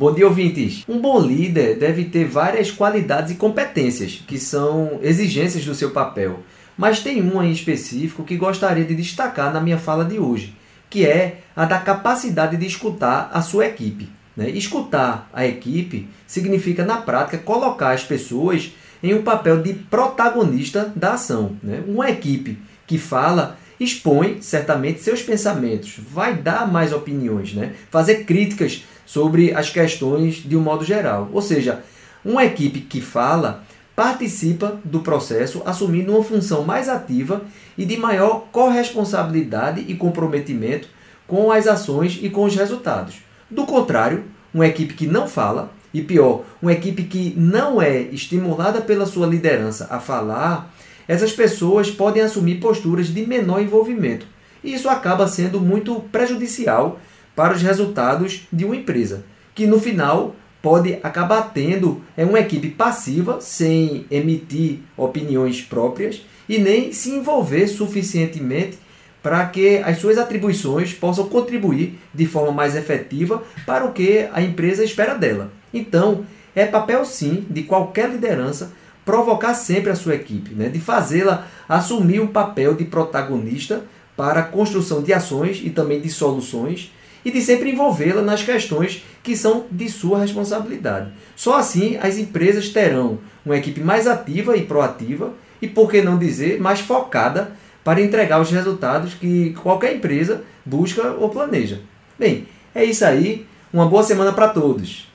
Bom dia, ouvintes! Um bom líder deve ter várias qualidades e competências, que são exigências do seu papel. Mas tem uma em específico que gostaria de destacar na minha fala de hoje, que é a da capacidade de escutar a sua equipe. Né? Escutar a equipe significa, na prática, colocar as pessoas em um papel de protagonista da ação. Né? Uma equipe que fala expõe certamente seus pensamentos, vai dar mais opiniões, né? fazer críticas sobre as questões de um modo geral. Ou seja, uma equipe que fala participa do processo assumindo uma função mais ativa e de maior corresponsabilidade e comprometimento com as ações e com os resultados. Do contrário, uma equipe que não fala, e pior, uma equipe que não é estimulada pela sua liderança a falar, essas pessoas podem assumir posturas de menor envolvimento. E isso acaba sendo muito prejudicial para os resultados de uma empresa, que no final pode acabar tendo é uma equipe passiva, sem emitir opiniões próprias e nem se envolver suficientemente para que as suas atribuições possam contribuir de forma mais efetiva para o que a empresa espera dela. Então, é papel sim de qualquer liderança provocar sempre a sua equipe, né? de fazê-la assumir um papel de protagonista para a construção de ações e também de soluções e de sempre envolvê-la nas questões que são de sua responsabilidade. Só assim as empresas terão uma equipe mais ativa e proativa e, por que não dizer, mais focada para entregar os resultados que qualquer empresa busca ou planeja. Bem, é isso aí. Uma boa semana para todos.